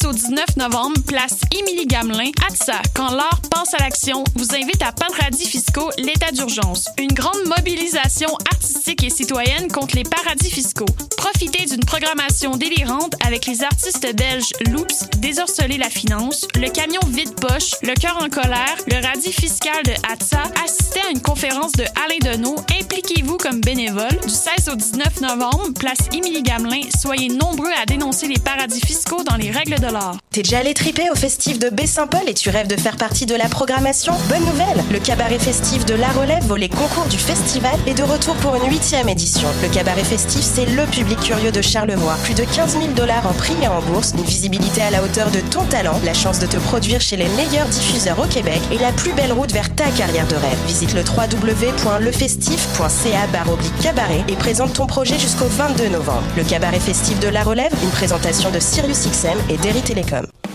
16 au 19 novembre, place Émilie Gamelin, ATSA, quand l'art pense à l'action, vous invite à Paradis fiscaux, l'état d'urgence. Une grande mobilisation artistique et citoyenne contre les paradis fiscaux. Profitez d'une programmation délirante avec les artistes belges Loops, Désorceler la finance, Le camion vide-poche, Le cœur en colère, Le radis fiscal de ATSA. Assistez à une conférence de Alain Deneau. Impliquez-vous comme bénévole. Du 16 au 19 novembre, place Émilie Gamelin. Soyez nombreux à dénoncer les paradis fiscaux dans les règles de l'art. T'es déjà allé triper au festif de Baie-Saint-Paul et tu rêves de faire partie de la programmation? Bonne nouvelle Le cabaret festif de La Relève, volet concours du festival, est de retour pour une huitième édition. Le cabaret festif, c'est le public curieux de Charlevoix. Plus de 15 000 dollars en prix et en bourse, une visibilité à la hauteur de ton talent, la chance de te produire chez les meilleurs diffuseurs au Québec et la plus belle route vers ta carrière de rêve. Visite le www.lefestif.ca cabaret et présente ton projet jusqu'au 22 novembre. Le cabaret festif de La Relève, une présentation de Sirius XM et Derry Télécom.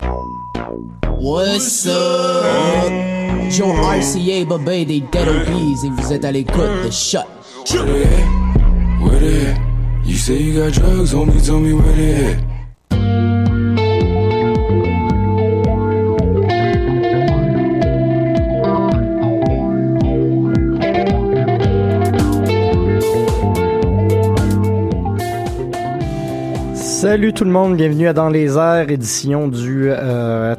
What's up? Joe RCA, Bobé des Dead Obies et vous êtes à l'écoute de Shut. Where they at? Where they at? You say you got drugs, homie, tell me where they at. Salut tout le monde, bienvenue à Dans les airs, édition du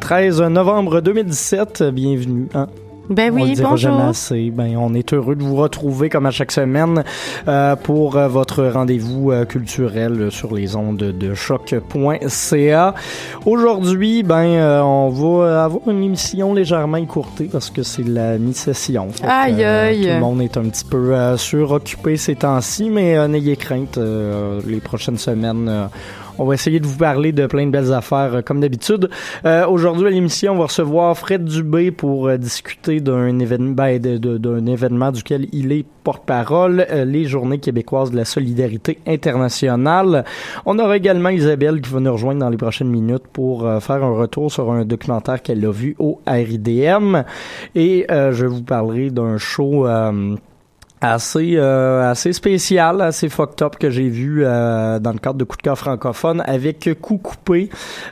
13 novembre 2017. Bienvenue. Hein? Ben oui, on le dira bonjour. jamais assez. Ben, on est heureux de vous retrouver comme à chaque semaine euh, pour euh, votre rendez-vous euh, culturel sur les ondes de choc.ca. Aujourd'hui, ben euh, on va avoir une émission légèrement écourtée parce que c'est la mi-session. Aïe, euh, aïe. Tout le monde est un petit peu euh, suroccupé ces temps-ci, mais euh, n'ayez crainte, euh, les prochaines semaines. On va essayer de vous parler de plein de belles affaires euh, comme d'habitude. Euh, Aujourd'hui à l'émission, on va recevoir Fred Dubé pour euh, discuter d'un événement, ben, d'un événement duquel il est porte-parole, euh, les Journées québécoises de la solidarité internationale. On aura également Isabelle qui va nous rejoindre dans les prochaines minutes pour faire un retour sur un documentaire qu'elle a vu au RIDM. Et je vous parlerai d'un show... assez euh, assez spécial, assez fucked up que j'ai vu euh, dans le cadre de Coup de cœur francophone avec Coup coupé.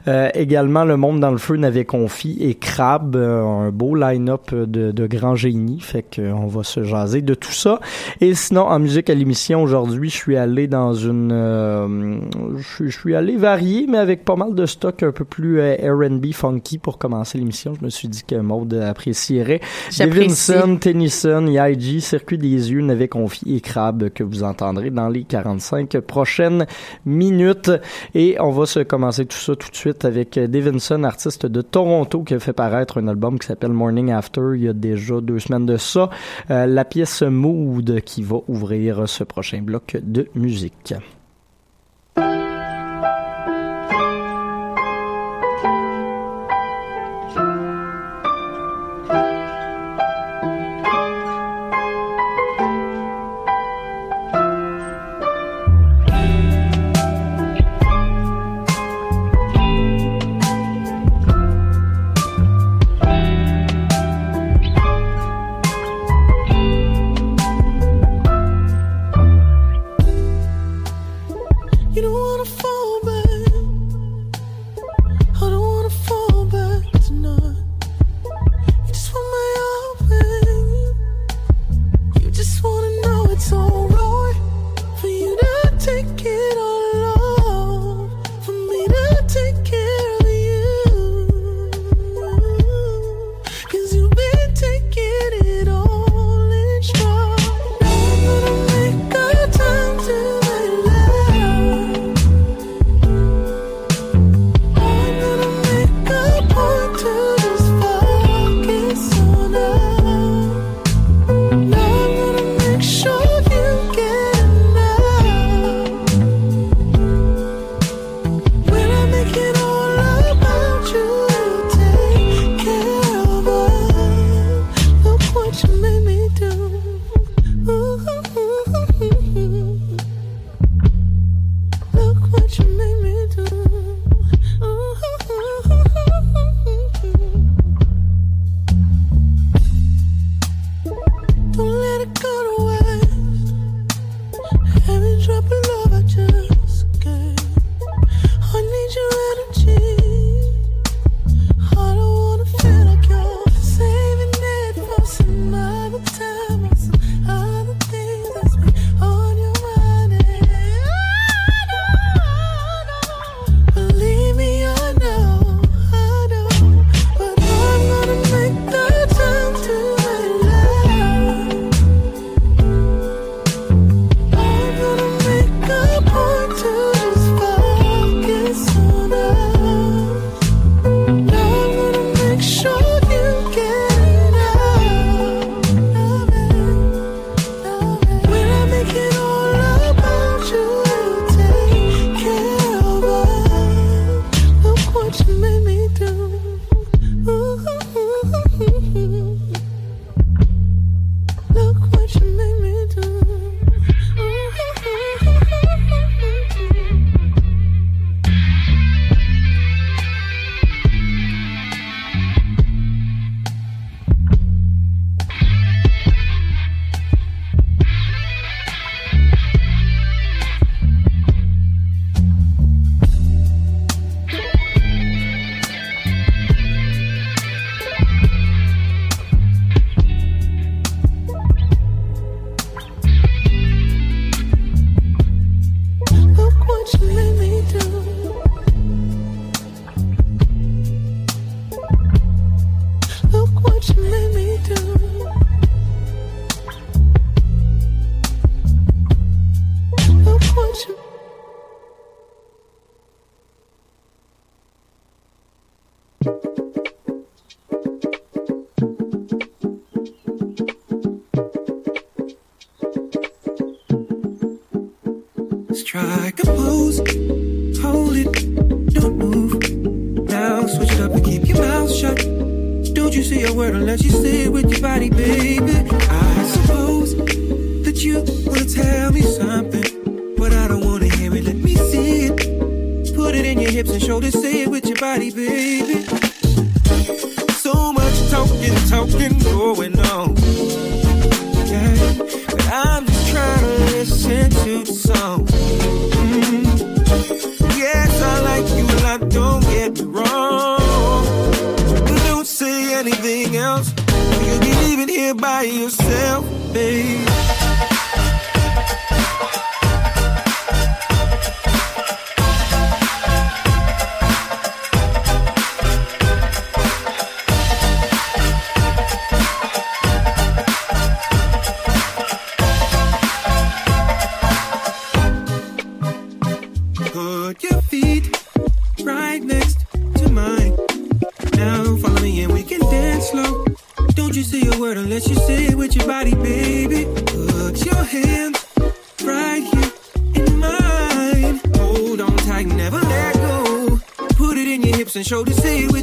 Euh, également Le Monde dans le feu n'avait confié et Crab, euh, un beau line-up de, de grands génies. Fait qu'on va se jaser de tout ça. Et sinon, en musique à l'émission aujourd'hui, je suis allé dans une... euh, je, je suis allé varier, mais avec pas mal de stock un peu plus euh, R&B funky pour commencer l'émission. Je me suis dit que Maude apprécierait. Davidson, Tennyson, YG, Circuit des yeux n'avait confié et Crab que vous entendrez dans les 45 prochaines minutes. Et on va se commencer tout ça tout de suite avec Davidson, artiste de Toronto qui a fait paraître un album qui s'appelle Morning After il y a déjà deux semaines de ça. Euh, la pièce Mood qui va ouvrir ce prochain bloc de musique.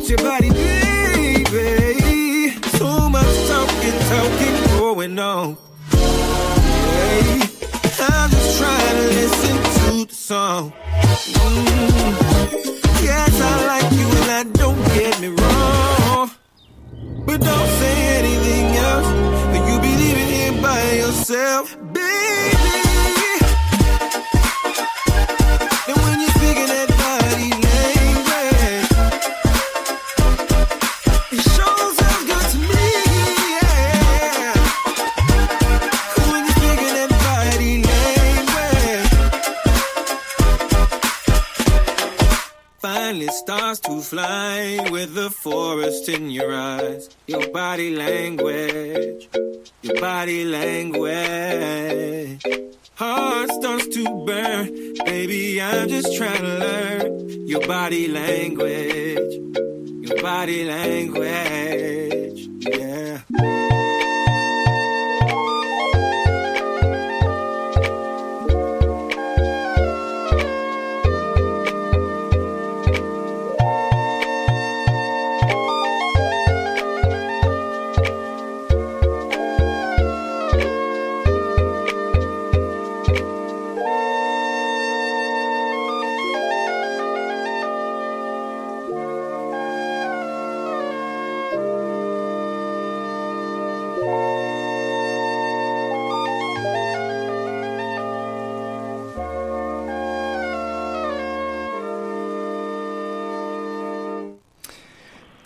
With your body, baby. So much talking, talking going on. Hey, I'm just trying to listen to the song. Mm. Yes, I like you and I don't get me wrong. But don't say anything else. Or you be leaving here by yourself, baby. In your eyes. Your body language, your body language. Heart starts to burn, baby. I'm just trying to learn your body language, your body language.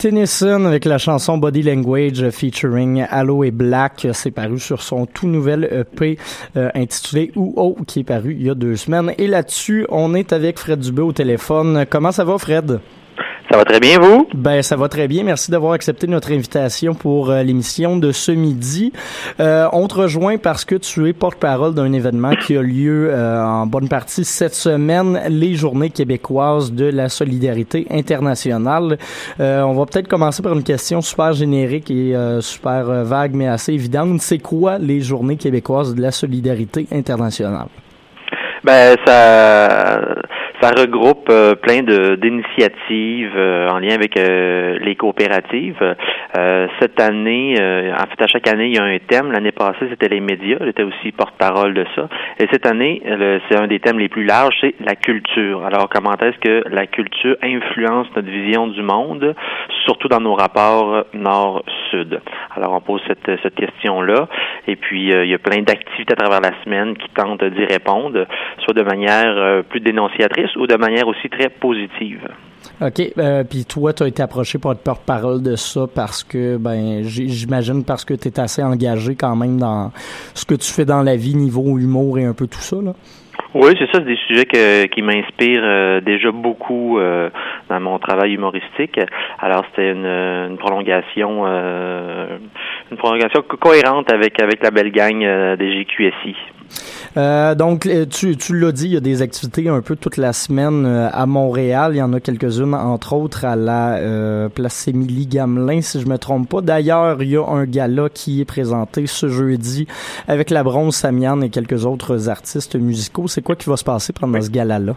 Tennyson avec la chanson Body Language featuring Allo et Black. C'est paru sur son tout nouvel EP euh, intitulé Ou qui est paru il y a deux semaines. Et là-dessus, on est avec Fred Dubé au téléphone. Comment ça va, Fred? Ça va très bien, vous? Ben, ça va très bien. Merci d'avoir accepté notre invitation pour euh, l'émission de ce midi. Euh, on te rejoint parce que tu es porte-parole d'un événement qui a lieu euh, en bonne partie cette semaine, les Journées québécoises de la solidarité internationale. Euh, on va peut-être commencer par une question super générique et euh, super vague, mais assez évidente. C'est quoi les Journées québécoises de la solidarité internationale? Ben, ça ça regroupe euh, plein d'initiatives euh, en lien avec euh, les coopératives. cette année, en fait, à chaque année, il y a un thème. L'année passée, c'était les médias. J'étais aussi porte-parole de ça. Et cette année, c'est un des thèmes les plus larges, c'est la culture. Alors, comment est-ce que la culture influence notre vision du monde, surtout dans nos rapports nord-sud? Alors, on pose cette, cette question-là. Et puis, il y a plein d'activités à travers la semaine qui tentent d'y répondre, soit de manière plus dénonciatrice ou de manière aussi très positive. OK. Euh, Puis toi, tu as été approché pour être porte-parole de ça parce que, ben, j'imagine parce que tu es assez engagé quand même dans ce que tu fais dans la vie, niveau humour et un peu tout ça, là. Oui, c'est ça, c'est des sujets que, qui m'inspirent euh, déjà beaucoup euh, dans mon travail humoristique. Alors c'était une, une prolongation, euh, une prolongation co- cohérente avec avec la belle gang des GQSI. Euh, donc, euh, tu, tu l'as dit, il y a des activités un peu toute la semaine euh, à Montréal. Il y en a quelques-unes, entre autres à la euh, place Émilie Gamelin, si je me trompe pas. D'ailleurs, il y a un gala qui est présenté ce jeudi avec la Bronze Samian et quelques autres artistes musicaux. C'est quoi qui va se passer pendant ce gala-là?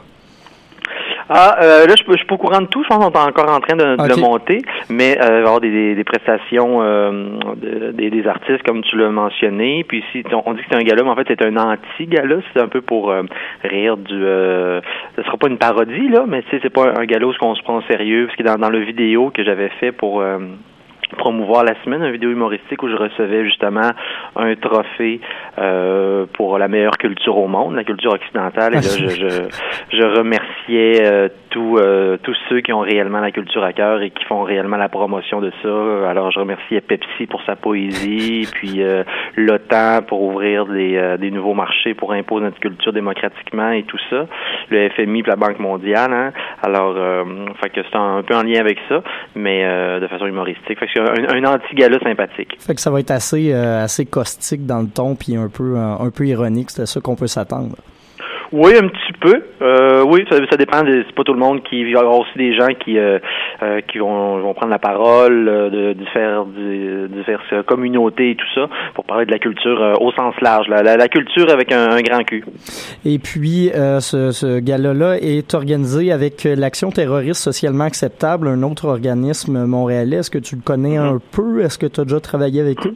Ah, euh, là, je, je suis pas au courant de tout. Je pense qu'on est encore en train de, de le monter, mais euh, il va y avoir des, des, des prestations euh, de, des, des artistes, comme tu l'as mentionné. Puis si on, on dit que c'est un gala, mais en fait, c'est un anti-gala. C'est un peu pour euh, rire du... Euh, ce sera pas une parodie, là, mais tu sais, c'est pas un, un gala où on se prend au sérieux. Parce que dans, dans le vidéo que j'avais fait pour... Promouvoir la semaine, une vidéo humoristique où je recevais justement un trophée euh, pour la meilleure culture au monde, la culture occidentale. Et là, je, je, je remerciais euh, tous euh, tous ceux qui ont réellement la culture à cœur et qui font réellement la promotion de ça. Alors, je remerciais Pepsi pour sa poésie, puis euh, l'OTAN pour ouvrir des, euh, des nouveaux marchés pour imposer notre culture démocratiquement et tout ça. Le FMI et la Banque mondiale. Hein. Alors, fait que c'est un, un peu en lien avec ça, mais de façon humoristique. Fait que un, un anti-gala sympathique. Fait que ça va être assez, assez caustique dans le ton, puis un peu, un peu ironique. C'est ça qu'on peut s'attendre. Oui, un petit peu. Euh, oui, ça, ça dépend. De, c'est pas tout le monde qui il va y avoir aussi des gens qui euh, euh, qui vont, vont prendre la parole de différentes diverses communautés et tout ça pour parler de la culture au sens large. La, la, la culture avec un, un, grand cul. Et puis ce, ce gala-là est organisé avec l'action terroriste socialement acceptable, un autre organisme montréalais. Est-ce que tu le connais un peu? Est-ce que tu as déjà travaillé avec eux?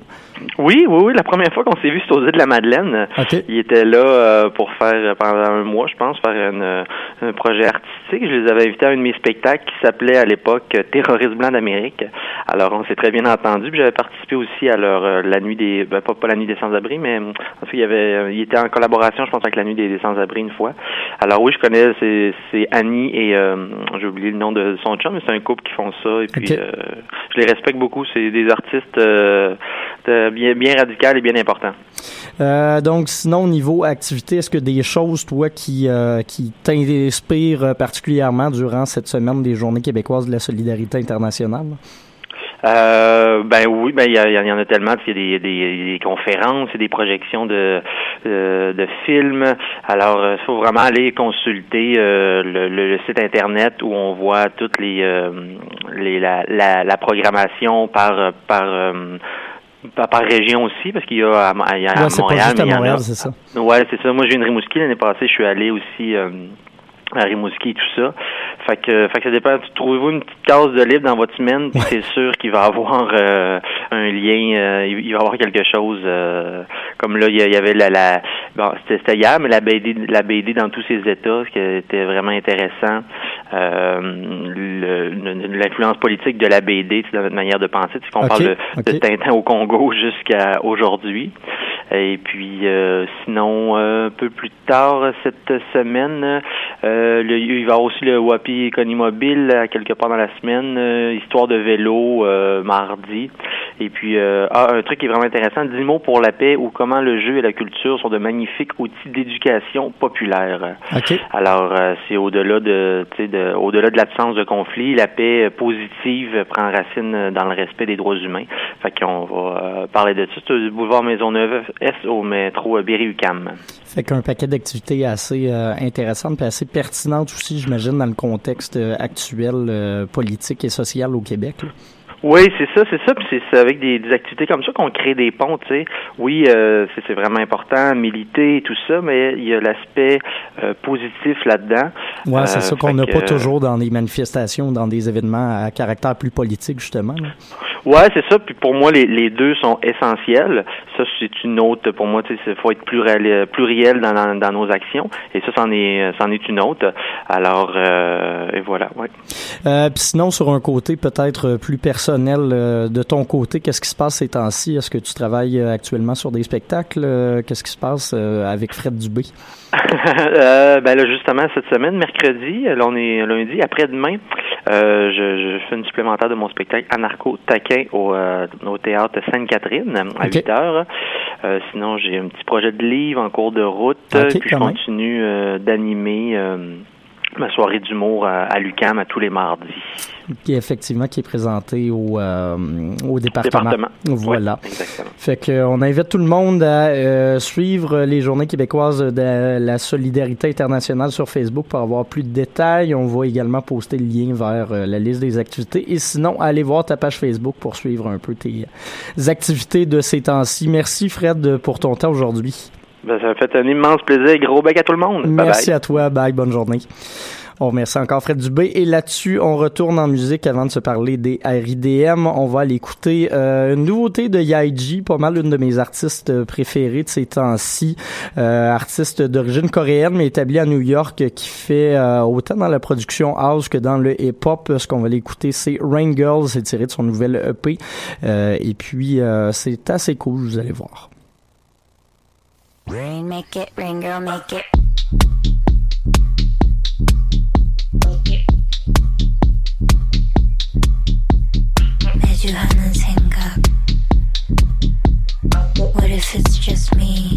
Oui, oui, oui. La première fois qu'on s'est vu, c'était aux îles de la Madeleine. Okay. Il était là pour faire pendant un mois, je pense, faire une, un projet artistique. Je les avais invités à un de mes spectacles qui s'appelait à l'époque Terroriste blanc d'Amérique. Alors on s'est très bien entendu. J'avais participé aussi à leur euh, la nuit des ben, pas, pas la nuit des sans-abri, mais en fait, il y avait euh, il était en collaboration, je pense, avec la nuit des, des sans-abri une fois. Alors oui, je connais c'est, Annie et euh, j'ai oublié le nom de son chum, mais c'est un couple qui font ça. Et puis okay. euh, je les respecte beaucoup. C'est des artistes euh, bien bien radicaux et bien importants. Euh, donc, sinon, au niveau activité, est-ce que des choses, toi, qui, euh, qui t'inspirent particulièrement durant cette semaine des Journées québécoises de la solidarité internationale? Euh, ben oui, ben il y, en a tellement. Il y a des, conférences, et des projections de, de, de films. Alors, il faut vraiment aller consulter euh, le, site internet où on voit toutes les, euh, la, programmation par euh, par région aussi, parce qu'il y a à, il y a ouais, à Montréal. Pas à Montréal, c'est ça. Ouais, c'est ça. Moi, j'ai une Rimouski l'année passée. Je suis allé aussi euh, à Rimouski et tout ça. Fait que, fait que ça dépend. Trouvez-vous une petite case de libre dans votre semaine, puis c'est sûr qu'il va avoir euh, un lien, euh, il va avoir quelque chose. Euh, comme là, il y avait la, la bon, c'était hier, mais la BD, la BD dans tous ses états, ce qui était vraiment intéressant. L'influence politique de la BD, dans notre manière de penser, c'est qu'on okay, parle de, okay. de, Tintin au Congo jusqu'à aujourd'hui. Et puis, sinon, un peu plus tard cette semaine. Euh, le, il va y avoir aussi le Wapi Économie Mobile quelque part dans la semaine, euh, histoire de vélo euh, mardi. Et puis ah, un truc qui est vraiment intéressant, 10 mots pour la paix ou comment le jeu et la culture sont de magnifiques outils d'éducation populaire. Okay. Alors c'est au-delà de, de au-delà de l'absence de conflit, la paix positive prend racine dans le respect des droits humains. Fait qu'on va parler de ça. Le boulevard Maisonneuve S au métro Berry-UQAM. Fait qu'un paquet d'activités assez euh, intéressantes et assez pertinentes aussi, j'imagine, dans le contexte euh, actuel euh, politique et social au Québec. Oui, c'est ça, c'est ça. Puis c'est avec des, des, activités comme ça qu'on crée des ponts, tu sais. Oui, euh, c'est vraiment important, militer et tout ça, mais il y a l'aspect euh, positif là-dedans. Ouais, c'est euh, ça qu'on n'a pas toujours dans les manifestations, dans des événements à caractère plus politique, justement. Là. Ouais, c'est ça. Puis pour moi, les, les deux sont essentiels. Ça, c'est une autre. Pour moi, tu sais, il faut être pluriel, pluriel dans, dans, dans, nos actions. Et ça, c'en est, c'en est une autre. Alors, euh, et voilà. Ouais. Euh, puis sinon, sur un côté peut-être plus personnel de ton côté, qu'est-ce qui se passe ces temps-ci? Est-ce que tu travailles actuellement sur des spectacles? Qu'est-ce qui se passe avec Fred Dubé? euh, ben là, justement, cette semaine, mercredi, là, on est lundi, après-demain, euh, je, je, fais une supplémentaire de mon spectacle Anarcho Taquin au, euh, au théâtre Sainte-Catherine à okay. 8 heures. Euh, sinon, j'ai un petit projet de livre en cours de route, okay, puis je continue d'animer ma soirée d'humour à, à l'UCAM à tous les mardis. Qui est effectivement qui est présenté au, euh, au département. Voilà. fait que on invite tout le monde à euh, suivre les journées québécoises de la solidarité internationale sur Facebook pour avoir plus de détails. On va également poster le lien vers euh, la liste des activités. Et sinon, allez voir ta page Facebook pour suivre un peu tes activités de ces temps-ci. Merci Fred pour ton temps aujourd'hui. Ben, ça m'a fait un immense plaisir. Gros bec à tout le monde. Merci à toi. Bye. Bonne journée. On remercie encore Fred Dubé. Et là-dessus, on retourne en musique avant de se parler des RIDM. On va aller écouter euh, une nouveauté de Yaiji, pas mal une de mes artistes préférés de ces temps-ci. Euh, artiste d'origine coréenne, mais établi à New York, qui fait euh, autant dans la production house que dans le hip-hop. Ce qu'on va l'écouter, c'est Rain Girls. C'est tiré de son nouvel EP. et puis, c'est assez cool, vous allez voir. Rain, make it, rain girl, make it. Johannes hang up? What if it's just me?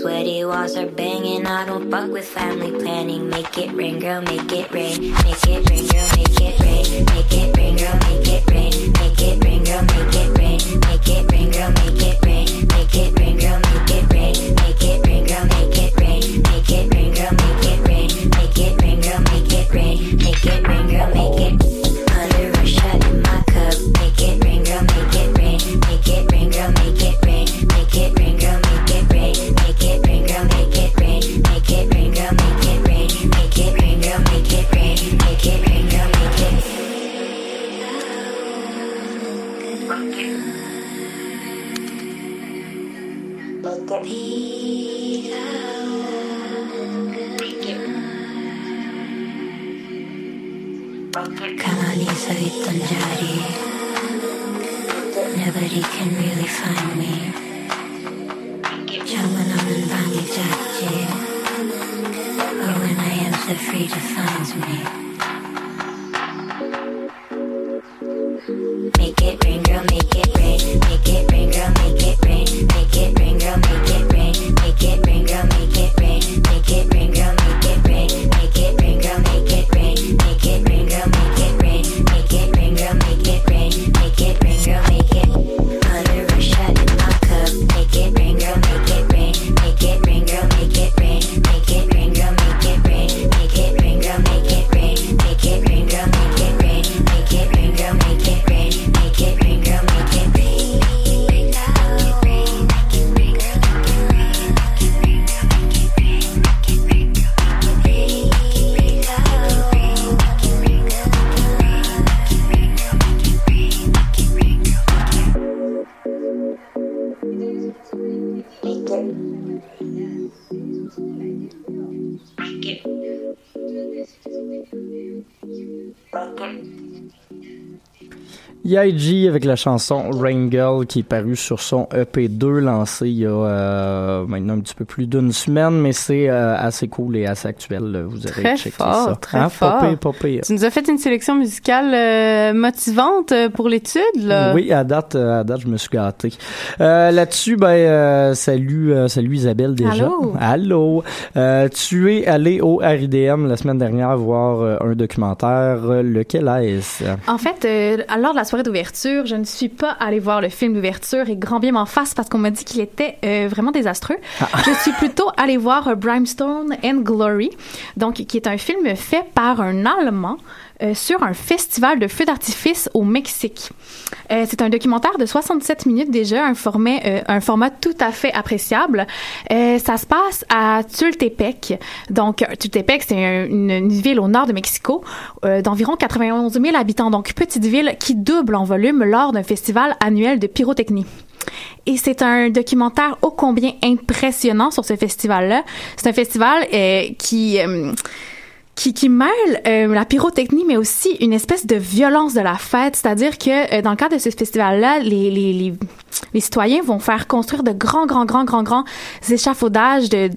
Sweaty walls are banging. I don't fuck with family planning. Make it rain, girl, make it rain. Make it rain, girl, make it rain. Make it rain, girl, make it rain YG avec la chanson Rain Girl qui est parue sur son EP2 lancé il y a euh, maintenant un petit peu plus d'une semaine, mais c'est euh, assez cool et assez actuel. Vous aurez très checké fort, ça. Très Hein, fort. pas pire. Tu nous as fait une sélection musicale euh, motivante pour l'étude, là. Oui, à date, à date, je me suis gâté. Euh, Là-dessus, ben, euh, salut, euh, salut Isabelle déjà. Allô? Allô? Euh, tu es allé au RIDM la semaine dernière voir euh, un documentaire. Lequel est-ce? En fait, euh, lors de la soirée d'ouverture, je ne suis pas allée voir le film d'ouverture et grand bien m'en fasse parce qu'on m'a dit qu'il était euh, vraiment désastreux. Je suis plutôt allée voir Brimstone and Glory, donc qui est un film fait par un Allemand euh, sur un festival de feux d'artifice au Mexique. Euh, c'est un documentaire de 67 minutes déjà, un format, euh, un format tout à fait appréciable. Ça se passe à Tultepec. Donc, Tultepec, c'est un- une, une ville au nord de Mexico d'environ 91 000 habitants. Donc, petite ville qui double en volume lors d'un festival annuel de pyrotechnie. Et c'est un documentaire ô combien impressionnant sur ce festival-là. C'est un festival qui... qui, qui mêle euh, la pyrotechnie, mais aussi une espèce de violence de la fête. C'est-à-dire que euh, dans le cadre de ce festival-là, les, les, les, les citoyens vont faire construire de grands, grands, grands, grands, grands échafaudages de,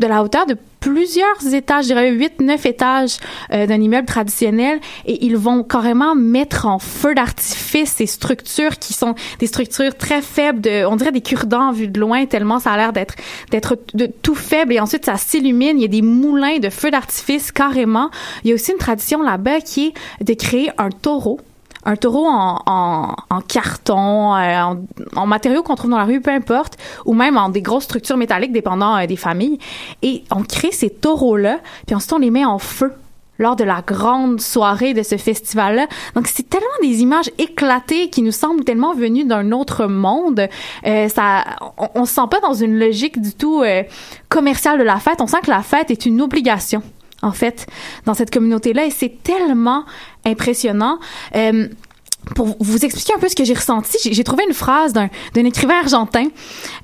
de la hauteur de plusieurs étages, je dirais 8, 9 étages euh, d'un immeuble traditionnel et ils vont carrément mettre en feu d'artifice ces structures qui sont des structures très faibles, de, on dirait des cure-dents vues de loin tellement ça a l'air d'être d'être de tout faible et ensuite ça s'illumine, il y a des moulins de feu d'artifice carrément. Il y a aussi une tradition là-bas qui est de créer un taureau un taureau en, en, en carton, euh, en, en matériaux qu'on trouve dans la rue, peu importe, ou même en des grosses structures métalliques dépendant euh, des familles. Et on crée ces taureaux-là, puis ensuite on les met en feu lors de la grande soirée de ce festival-là. Donc, c'est tellement des images éclatées qui nous semblent tellement venues d'un autre monde. Euh, ça, on, on se sent pas dans une logique du tout euh, commerciale de la fête. On sent que la fête est une obligation en fait, dans cette communauté-là. Et c'est tellement impressionnant. Euh, pour vous expliquer un peu ce que j'ai ressenti, j'ai- trouvé une phrase d'un écrivain argentin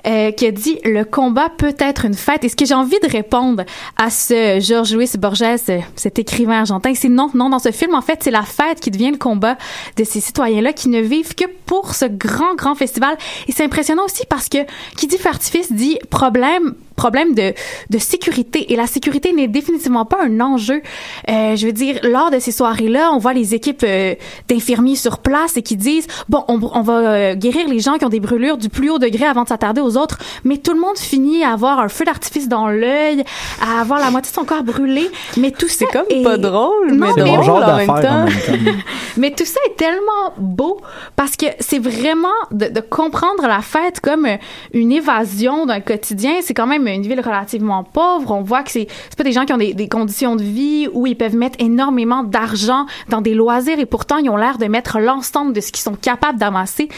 euh, qui a dit le combat peut être une fête. Et ce que j'ai envie de répondre à ce Georges Luis Borges, euh, cet écrivain argentin, c'est non, non. Dans ce film, en fait, c'est la fête qui devient le combat de ces citoyens-là qui ne vivent que pour ce grand, grand festival. Et c'est impressionnant aussi parce que qui dit artifice dit problème problème de, de sécurité. Et la sécurité n'est définitivement pas un enjeu. Euh, je veux dire, lors de ces soirées-là, on voit les équipes euh, d'infirmiers sur place et qui disent, bon, on, on va euh, guérir les gens qui ont des brûlures du plus haut degré avant de s'attarder aux autres. Mais tout le monde finit à avoir un feu d'artifice dans l'œil, à avoir la moitié de son corps brûlé. Mais tout ça comme est- pas drôle, Non, mais mais drôle genre en même d'affaires en temps. même temps. mais tout ça est tellement beau parce que c'est vraiment de, de comprendre la fête comme une évasion d'un quotidien. C'est quand même une ville relativement pauvre. On voit que c'est pas des gens qui ont des, des conditions de vie où ils peuvent mettre énormément d'argent dans des loisirs et pourtant ils ont l'air de mettre l'ensemble de ce qu'ils sont capables d'amasser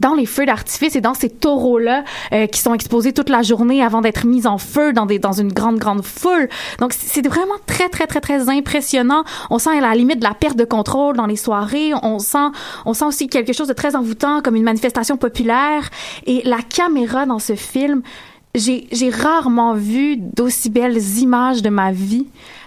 dans les feux d'artifice et dans ces taureaux-là euh, qui sont exposés toute la journée avant d'être mis en feu dans des dans une grande grande foule. Donc c'est c'est vraiment très très très très impressionnant. On sent à la limite de la perte de contrôle dans les soirées. On sent on sent aussi quelque chose de très envoûtant comme une manifestation populaire et la caméra dans ce film j'ai rarement vu d'aussi belles images de ma vie.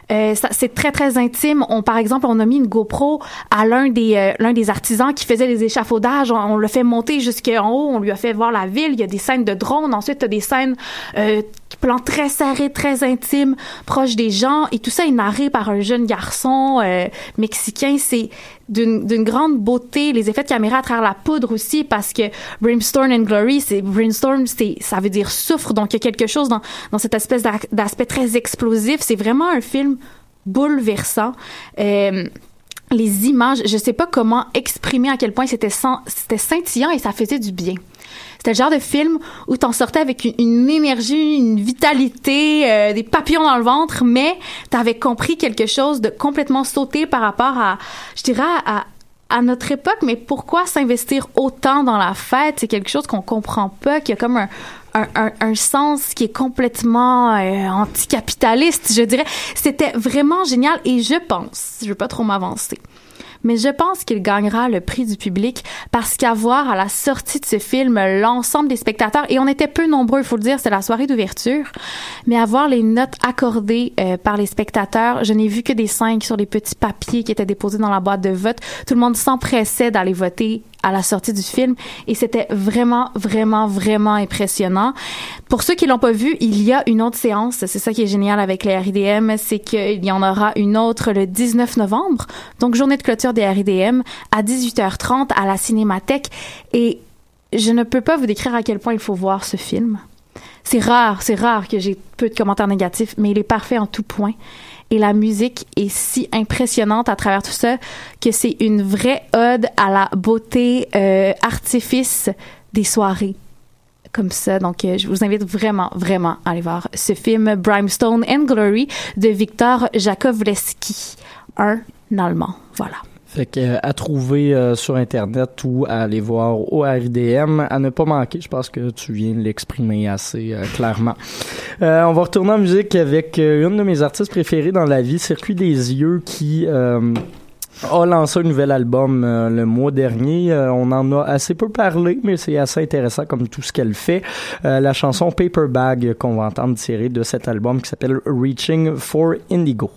Euh, c'est très très intime. On par exemple, on a mis une GoPro à l'un des euh, l'un des artisans qui faisait les échafaudages. On, l'a fait monter jusqu'en haut. On lui a fait voir la ville. Il y a des scènes de drone. Ensuite, t'as des scènes euh, plans très serrés, très intimes, proches des gens. Et tout ça est narré par un jeune garçon euh, mexicain. C'est d'une grande beauté. Les effets de caméra à travers la poudre aussi, parce que Brimstone and Glory, c'est Brimstone, c'est ça veut dire souffre. Donc il y a quelque chose dans dans cette espèce d'aspect très explosif. C'est vraiment un film bouleversant. Euh, les images, je sais pas comment exprimer à quel point c'était c'était scintillant et ça faisait du bien. C'était le genre de film où t'en sortais avec une, une énergie, une vitalité, euh, des papillons dans le ventre, mais t'avais compris quelque chose de complètement sauté par rapport à, je dirais, à, à notre époque, mais pourquoi s'investir autant dans la fête? C'est quelque chose qu'on comprend pas, qui a comme un, un, sens qui est complètement euh, anticapitaliste, je dirais. C'était vraiment génial et je pense, je veux pas trop m'avancer, mais je pense qu'il gagnera le prix du public parce qu'à voir à la sortie de ce film l'ensemble des spectateurs, et on était peu nombreux, il faut le dire, c'est la soirée d'ouverture, mais à voir les notes accordées euh, par les spectateurs, je n'ai vu que des cinq sur des petits papiers qui étaient déposés dans la boîte de vote. Tout le monde s'empressait d'aller voter à la sortie du film et c'était vraiment, vraiment, vraiment impressionnant. Pour ceux qui l'ont pas vu, il y a une autre séance. C'est ça qui est génial avec les RIDM, c'est qu'il y en aura une autre le 19 novembre. Donc, journée de clôture des RIDM à 18h30 à la Cinémathèque. Et je ne peux pas vous décrire à quel point il faut voir ce film. C'est rare, c'est rare que j'ai peu de commentaires négatifs, mais il est parfait en tout point. Et la musique est si impressionnante à travers tout ça que c'est une vraie ode à la beauté euh, artifice des soirées comme ça. Donc, euh, je vous invite vraiment, vraiment à aller voir ce film Brimstone and Glory de Victor Jakovleski, un Allemand. Voilà. Fait que, euh, à trouver euh, sur Internet ou à aller voir au RIDM, à ne pas manquer. Je pense que tu viens de l'exprimer assez euh, clairement. on va retourner en musique avec une de mes artistes préférés dans la vie, Circuit des yeux, qui a lancé un nouvel album le mois dernier. on en a assez peu parlé, mais c'est assez intéressant comme tout ce qu'elle fait. la chanson Paper Bag qu'on va entendre tirer de cet album qui s'appelle Reaching for Indigo.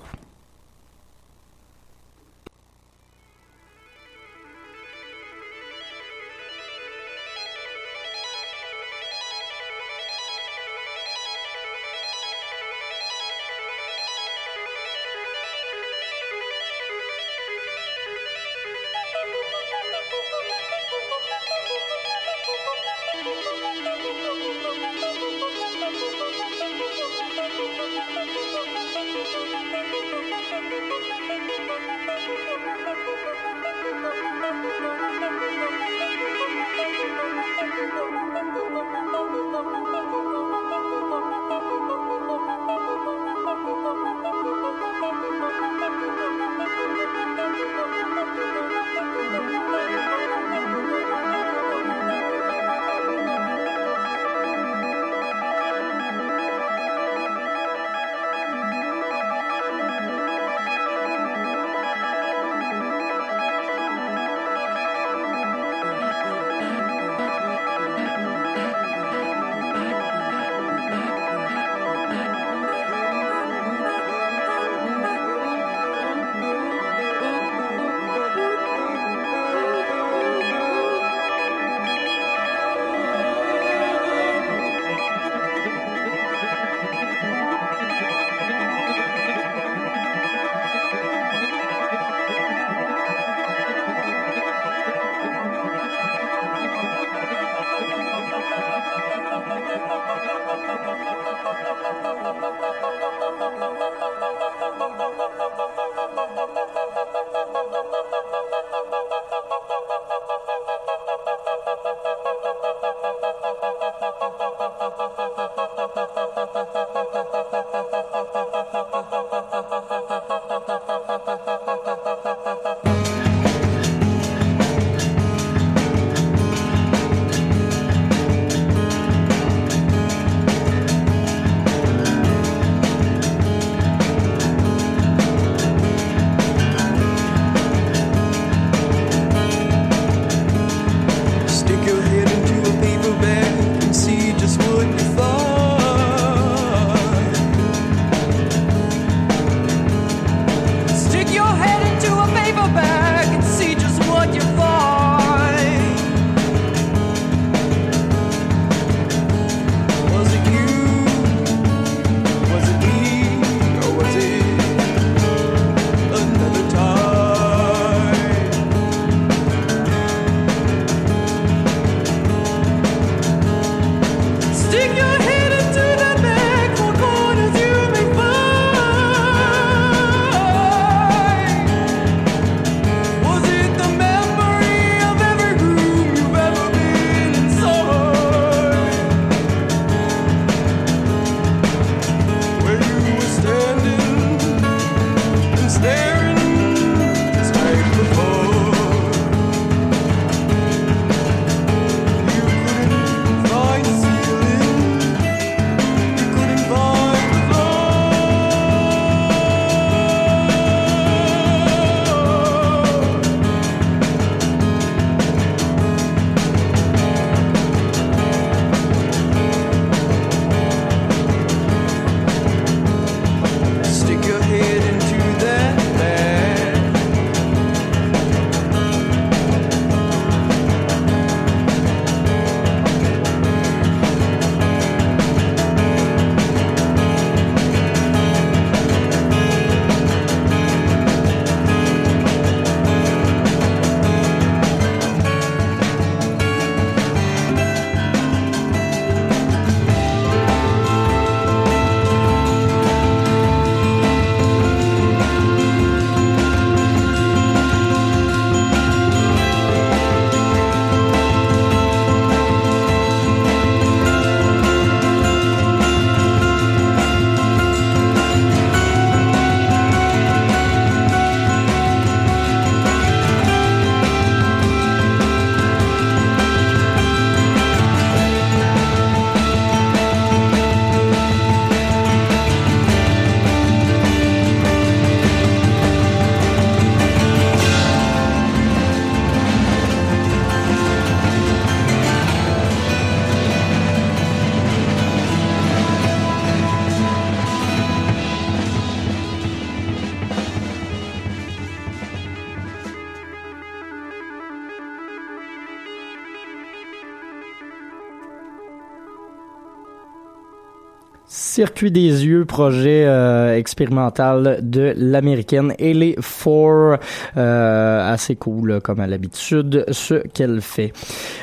Circuit des yeux, projet euh, expérimental de l'américaine Ellie Four. Euh, assez cool, comme à l'habitude, ce qu'elle fait.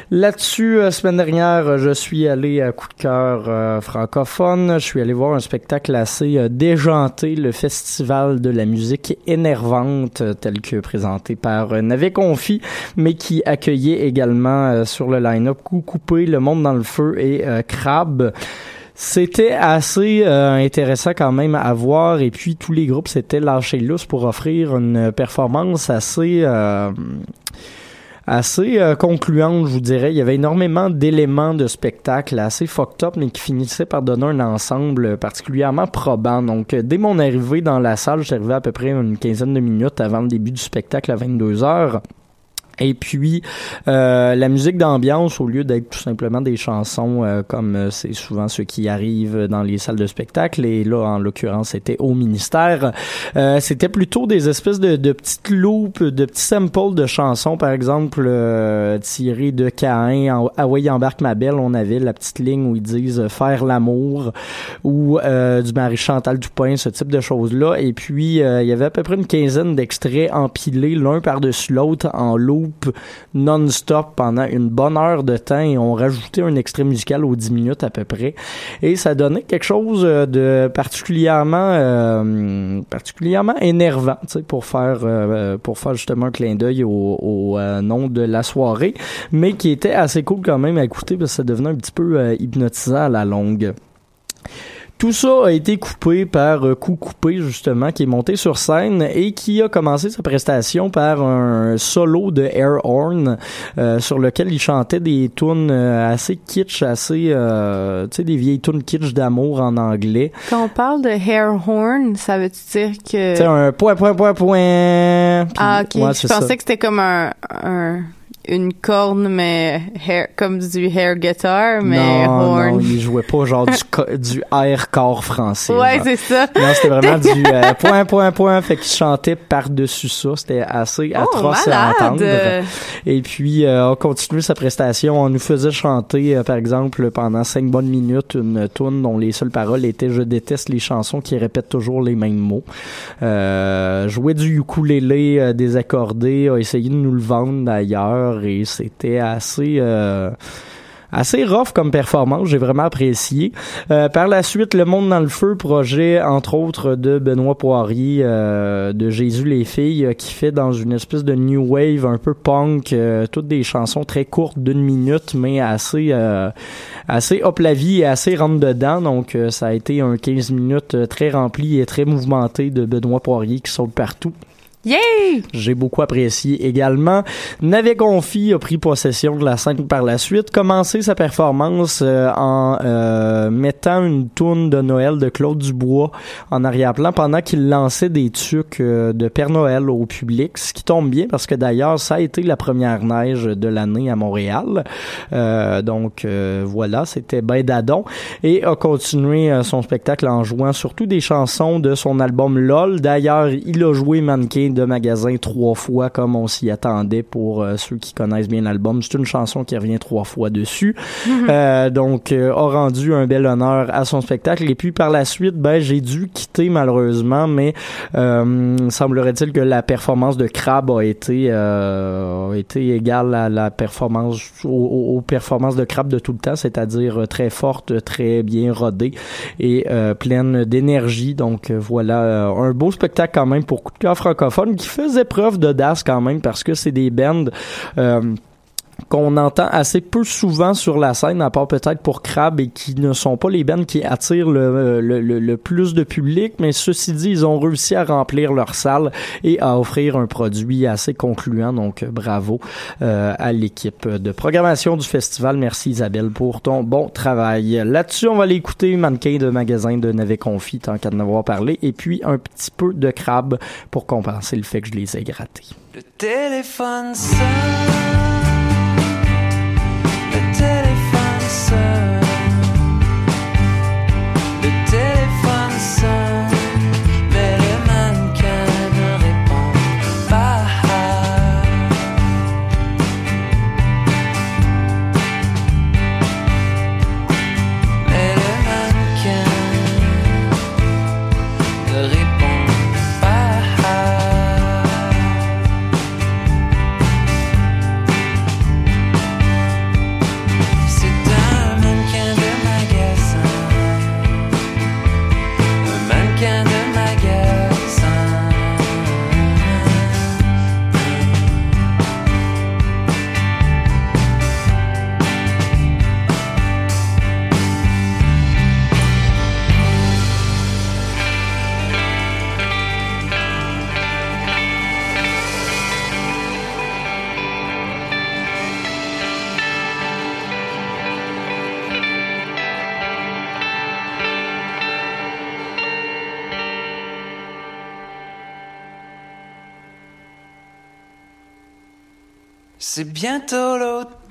Là-dessus, euh, semaine dernière, je suis allé à coup de cœur euh, francophone. Je suis allé voir un spectacle assez euh, déjanté, le Festival de la musique énervante, euh, tel que présenté par euh, Navet Confi, mais qui accueillait également euh, sur le line-up Coup Coupé, Le Monde dans le Feu et euh, Crabe. C'était assez euh, intéressant quand même à voir et puis tous les groupes s'étaient lâchés lousse pour offrir une performance assez euh, assez euh, concluante, je vous dirais. Il y avait énormément d'éléments de spectacle assez fucked up, mais qui finissaient par donner un ensemble particulièrement probant. Donc, dès mon arrivée dans la salle, arrivé à peu près une quinzaine de minutes avant le début du spectacle à 22 heures. Et puis euh, la musique d'ambiance, au lieu d'être tout simplement des chansons euh, comme euh, c'est souvent ce qui arrive dans les salles de spectacle, et là en l'occurrence c'était au ministère, euh, c'était plutôt des espèces de, de petites loupes, de petits samples de chansons, par exemple euh, tirées de Caïn, en Hawaii embarque ma belle, on avait la petite ligne où ils disent faire l'amour ou euh, du Marie Chantal Toupin, ce type de choses-là. Et puis il y avait à peu près une quinzaine d'extraits empilés l'un par-dessus l'autre en loop non-stop pendant une bonne heure de temps et on rajoutait un extrait musical aux 10 minutes à peu près. Et ça donnait quelque chose euh, de particulièrement euh, particulièrement énervant, pour faire euh, pour faire justement un clin d'œil au, au euh, nom de la soirée, mais qui était assez cool quand même à écouter parce que ça devenait un petit peu euh, hypnotisant à la longue. Tout ça a été coupé par euh, Coup Coupé, justement, qui est monté sur scène et qui a commencé sa prestation par un solo de Air Horn euh, sur lequel il chantait des tunes euh, assez kitsch, assez, euh, tu sais, des vieilles tunes kitsch d'amour en anglais. Quand on parle de hair horn, ça veut dire que... Sais, un point, point, point, point. Ah, ok. ouais, je c'est pensais ça. que c'était comme un, un- une corne, mais hair, comme du air guitar, mais non, horn. non, il jouait pas genre du, du air corps français. ouais, c'est ça. Non, c'était vraiment du euh, point, point, point. Fait qu'il chantait par-dessus ça. C'était assez Oh, atroce à entendre. Et puis, euh, on continué sa prestation. On nous faisait chanter, euh, par exemple, pendant cinq bonnes minutes, une tune dont les seules paroles étaient « Je déteste les chansons qui répètent toujours les mêmes mots euh, Jouait du ukulélé euh, désaccordé, a essayé de nous le vendre d'ailleurs et c'était assez... euh, assez rough comme performance, j'ai vraiment apprécié. Euh, par la suite, Le Monde dans le Feu, projet entre autres de Benoît Poirier, euh, de Jésus les filles, qui fait dans une espèce de new wave un peu punk, toutes des chansons très courtes d'une minute, mais assez assez hop la vie et assez rentre dedans. Donc ça a été un 15 minutes très rempli et très mouvementé de Benoît Poirier qui saute partout. Yay! J'ai beaucoup apprécié également. Navet Confi a pris possession de la scène par la suite, commencé sa performance euh, en euh, mettant une tourne de Noël de Claude Dubois en arrière-plan pendant qu'il lançait des trucs euh, de Père Noël au public, ce qui tombe bien parce que d'ailleurs ça a été la première neige de l'année à Montréal. Euh, donc voilà, c'était ben dadon et a continué son spectacle en jouant surtout des chansons de son album LOL. D'ailleurs, il a joué Mannequin de magasin trois fois comme on s'y attendait pour euh, ceux qui connaissent bien l'album. C'est une chanson qui revient trois fois dessus. Euh, donc euh, a rendu un bel honneur à son spectacle et puis par la suite ben j'ai dû quitter malheureusement mais semblerait-il que la performance de Crab a été a été égale à la performance aux, performances de Crab de tout le temps c'est-à-dire très forte très bien rodée et pleine d'énergie donc voilà un beau spectacle quand même pour coup de cœur francophone qui faisait preuve d'audace quand même parce que c'est des bands euh, qu'on entend assez peu souvent sur la scène, à part peut-être pour Crab, et qui ne sont pas les bands qui attirent le, le, le- plus de public, mais ceci dit, ils ont réussi à remplir leur salle et à offrir un produit assez concluant, donc bravo euh, à l'équipe de programmation du festival. Merci Isabelle pour ton bon travail. Là-dessus, on va aller écouter Mannequin de magasin de Navet Confi, tant qu'à en avoir parlé, et puis un petit peu de Crab pour compenser le fait que je les ai grattés. Le téléphone. C'est bientôt l'automne.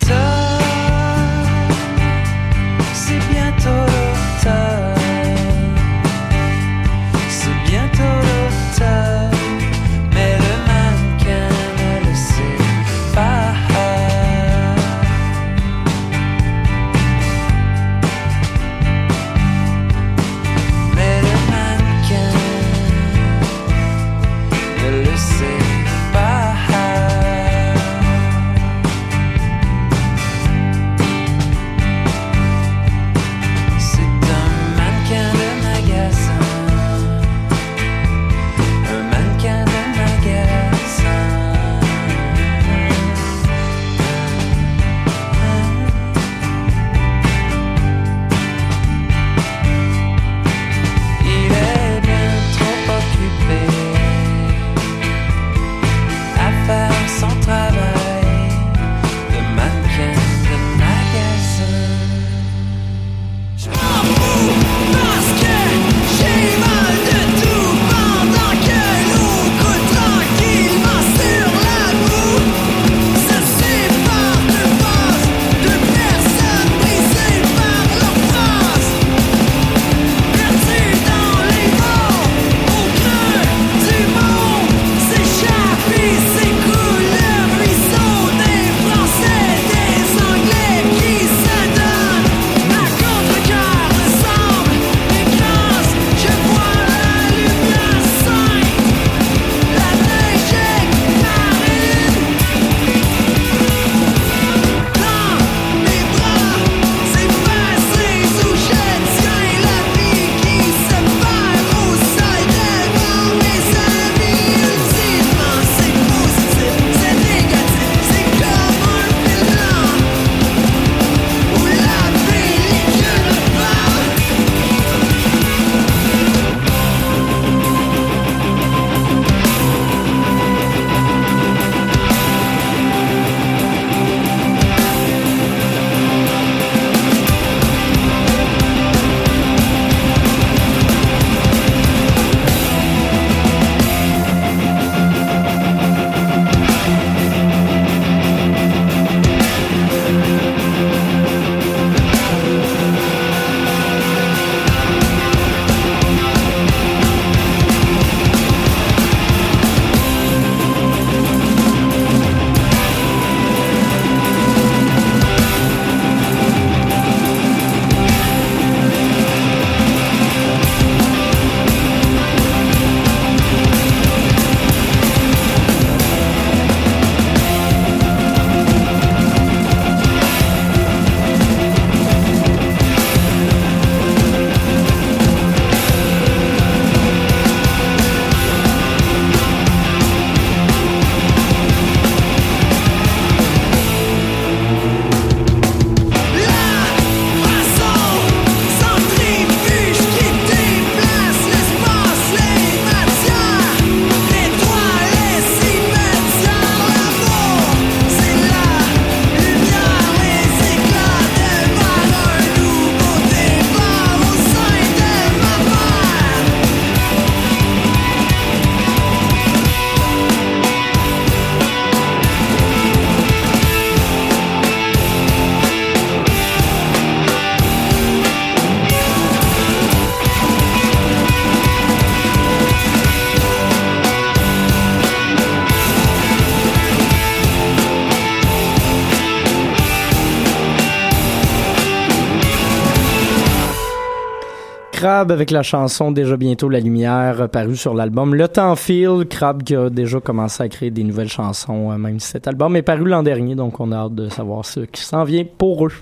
Avec la chanson Déjà bientôt la lumière euh, parue sur l'album Le Temps file. Crab qui a déjà commencé à créer des nouvelles chansons, euh, même si cet album est paru l'an dernier, donc on a hâte de savoir ce qui s'en vient pour eux.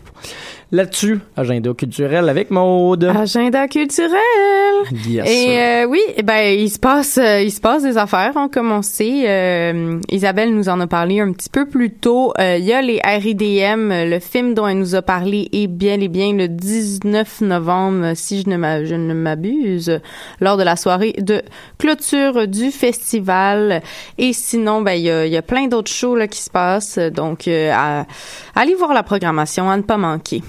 Là-dessus, agenda culturel avec Maude. Agenda culturel. Yes. Et euh, oui, eh ben il se passe, euh, il se passe des affaires. On commencé. Euh, Isabelle nous en a parlé un petit peu plus tôt. Euh, Il y a les RIDM, le film dont elle nous a parlé est bien et bien le 19 novembre, si je ne m'abuse, lors de la soirée de clôture du festival. Et sinon, ben il y a, il y a plein d'autres shows là qui se passent. Donc, euh, à- allez voir la programmation, à ne pas manquer.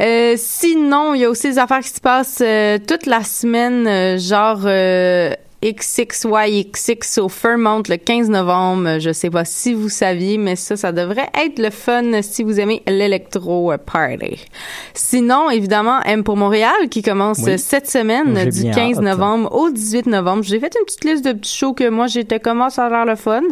Euh, sinon, il y a aussi des affaires qui se passent euh, toute la semaine, euh, genre XXYXX au Fairmont le 15 novembre. Je sais pas si vous saviez, mais ça, ça devrait être le fun si vous aimez l'électro party. Sinon, évidemment, M pour Montréal qui commence Oui. cette semaine du bien 15 hâte. novembre au 18 novembre. J'ai fait une petite liste de petits shows que moi j'étais comment ça a l'air le fun.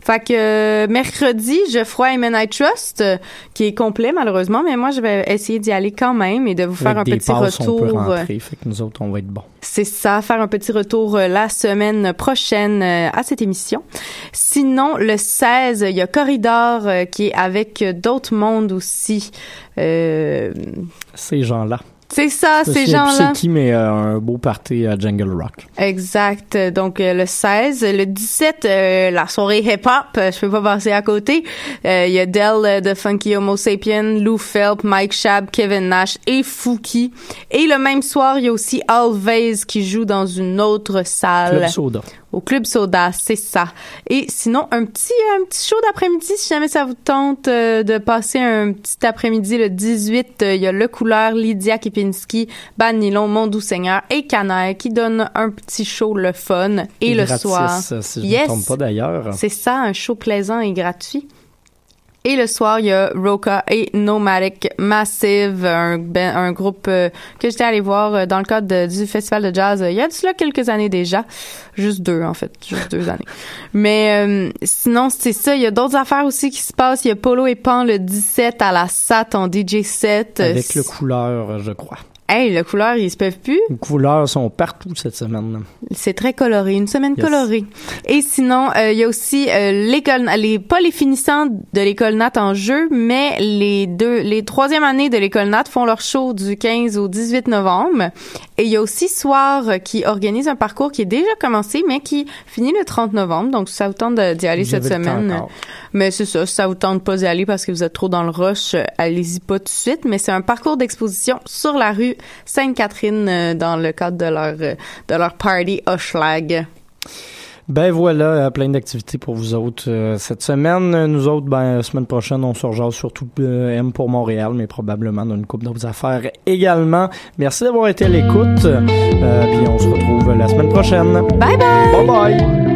Fait que euh, mercredi, Geoffroy et Men I Trust, euh, qui est complet malheureusement, mais moi je vais essayer d'y aller quand même et de vous faire Avec un petit passes, on peut retour. euh, rentrer, fait que nous autres, on va être bons. C'est ça, faire un petit retour euh, la semaine prochaine euh, à cette émission. Sinon, le 16, il y a Corridor euh, qui est avec d'autres mondes aussi. Ces gens-là. C'est ça, Je ces gens-là. C'est qui, mais euh, un beau party à Jungle Rock. Exact. Donc euh, le 16, le 17, euh, la soirée hip-hop, je peux pas passer à côté. Il y a Del euh, de Funky Homo Sapien, Lou Phelps, Mike Shab, Kevin Nash et Fouki. Et le même soir, il y a aussi Always qui joue dans une autre salle. Club Soda. Au Club Soda, c'est ça. Et sinon, un petit, un petit show d'après-midi, si jamais ça vous tente euh, de passer un petit après-midi le 18, euh, il y a Le Couleur, Lydia Kipinski, Ban Nylon, Mon Doux Seigneur et Canaire qui donnent un petit show le fun. Et, Et le gratis, soir. euh, si je yes, me trompe pas d'ailleurs. C'est ça, un show plaisant et gratuit. Et le soir, il y a Roca et Nomadic Massive, un, ben- un groupe euh, que j'étais allé voir euh, dans le cadre de- du festival de jazz euh, il y a de cela quelques années déjà. Juste deux, en fait. Juste deux années. Mais euh, sinon, c'est ça. Il y a d'autres affaires aussi qui se passent. Il y a Polo et Pan le 17 à la SAT en DJ set. Euh, Avec le couleur, je crois. Hey, le couleur, ils se peuvent plus? Les couleurs sont partout cette semaine. C'est très coloré, une semaine Yes. colorée. Et sinon, euh, il y a aussi euh, l'école, les pas les finissants de l'école Nat en jeu, mais les deux, les troisième années de l'école Nat font leur show du 15 au 18 novembre. Et il y a aussi Soir euh, qui organise un parcours qui est déjà commencé, mais qui finit le 30 novembre. Donc, ça vous tente d'y aller cette semaine. Mais c'est ça, si ça vous tente pas d'y aller parce que vous êtes trop dans le rush, euh, allez-y pas tout de suite. Mais c'est un parcours d'exposition sur la rue Sainte-Catherine euh, dans le cadre de leur de leur party Hochelag. Ben voilà, euh, plein d'activités pour vous autres euh, cette semaine. Nous autres, ben, la semaine prochaine, on se rejase surtout euh, M pour Montréal, mais probablement dans une couple d'autres affaires également. Merci d'avoir été à l'écoute. Euh, puis on se retrouve la semaine prochaine. Bye bye! Bye bye!